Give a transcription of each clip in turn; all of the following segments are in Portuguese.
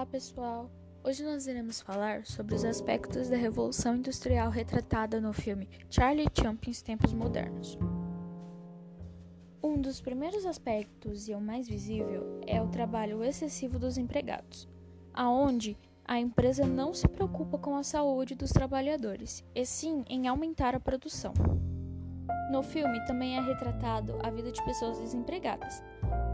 Olá, pessoal! Hoje nós iremos falar sobre os aspectos da Revolução Industrial retratada no filme Charlie Chaplin's Tempos Modernos. Um dos primeiros aspectos e o mais visível é o trabalho excessivo dos empregados, aonde a empresa não se preocupa com a saúde dos trabalhadores, e sim em aumentar a produção. No filme também é retratado a vida de pessoas desempregadas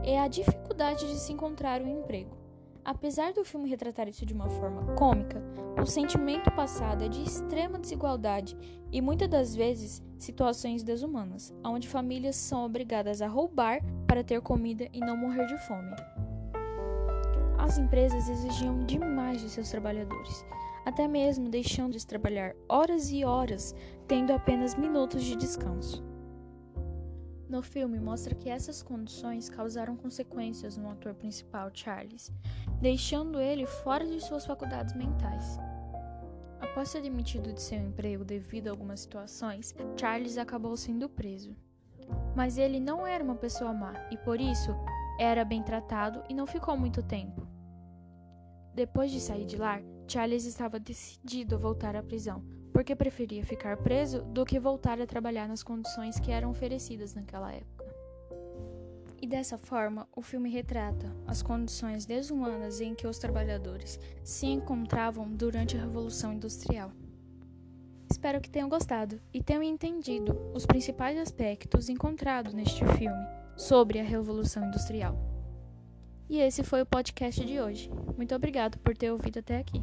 e a dificuldade de se encontrar um emprego. Apesar do filme retratar isso de uma forma cômica, o sentimento passado é de extrema desigualdade e muitas das vezes situações desumanas, onde famílias são obrigadas a roubar para ter comida e não morrer de fome. As empresas exigiam demais de seus trabalhadores, até mesmo deixando de trabalhar horas e horas, tendo apenas minutos de descanso. No filme mostra que essas condições causaram consequências no ator principal, Charles, deixando ele fora de suas faculdades mentais. Após ser demitido de seu emprego devido a algumas situações, Charles acabou sendo preso. Mas ele não era uma pessoa má e por isso era bem tratado e não ficou muito tempo. Depois de sair de lá, Charles estava decidido a voltar à prisão, porque preferia ficar preso do que voltar a trabalhar nas condições que eram oferecidas naquela época. E dessa forma, o filme retrata as condições desumanas em que os trabalhadores se encontravam durante a Revolução Industrial. Espero que tenham gostado e tenham entendido os principais aspectos encontrados neste filme sobre a Revolução Industrial. E esse foi o podcast de hoje. Muito obrigado por ter ouvido até aqui.